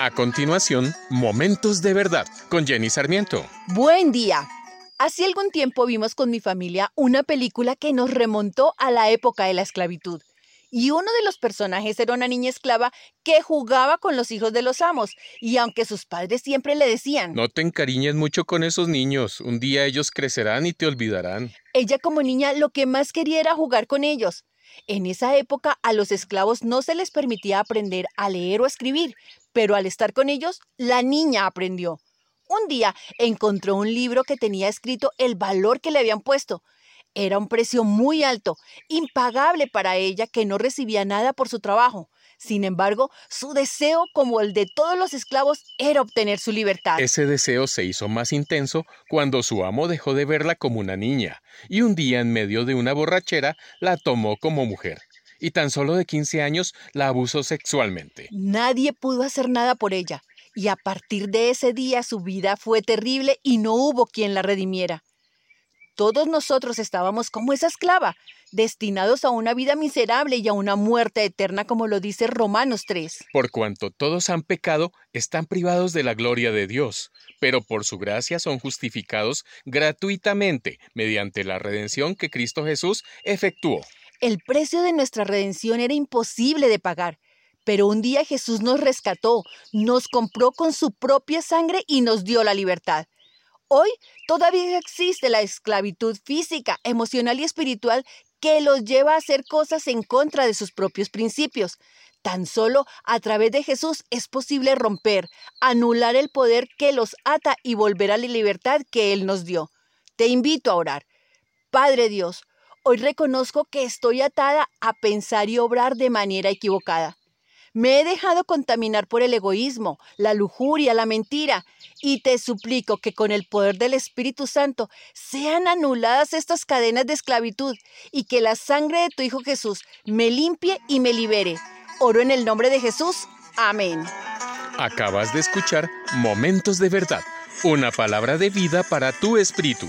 A continuación, Momentos de Verdad con Jenny Sarmiento. Buen día. Hace algún tiempo vimos con mi familia una película que nos remontó a la época de la esclavitud. Y uno de los personajes era una niña esclava que jugaba con los hijos de los amos. Y aunque sus padres siempre le decían, No te encariñes mucho con esos niños, un día ellos crecerán y te olvidarán. ella como niña lo que más quería era jugar con ellos. En esa época a los esclavos no se les permitía aprender a leer o escribir, pero al estar con ellos, la niña aprendió. Un día encontró un libro que tenía escrito el valor que le habían puesto. Era un precio muy alto, impagable para ella que no recibía nada por su trabajo. Sin embargo, su deseo, como el de todos los esclavos, era obtener su libertad. Ese deseo se hizo más intenso cuando su amo dejó de verla como una niña y un día en medio de una borrachera la tomó como mujer. Y tan solo de 15 años la abusó sexualmente. Nadie pudo hacer nada por ella, y a partir de ese día su vida fue terrible y no hubo quien la redimiera. Todos nosotros estábamos como esa esclava, destinados a una vida miserable y a una muerte eterna, como lo dice Romanos 3. Por cuanto todos han pecado, están privados de la gloria de Dios, pero por su gracia son justificados gratuitamente mediante la redención que Cristo Jesús efectuó. El precio de nuestra redención era imposible de pagar, pero un día Jesús nos rescató, nos compró con su propia sangre y nos dio la libertad. Hoy todavía existe la esclavitud física, emocional y espiritual que los lleva a hacer cosas en contra de sus propios principios. Tan solo a través de Jesús es posible romper, anular el poder que los ata y volver a la libertad que Él nos dio. Te invito a orar. Padre Dios, hoy reconozco que estoy atada a pensar y obrar de manera equivocada. Me he dejado contaminar por el egoísmo, la lujuria, la mentira, y te suplico que con el poder del Espíritu Santo sean anuladas estas cadenas de esclavitud y que la sangre de tu Hijo Jesús me limpie y me libere. Oro en el nombre de Jesús. Amén. Acabas de escuchar Momentos de Verdad, una palabra de vida para tu espíritu.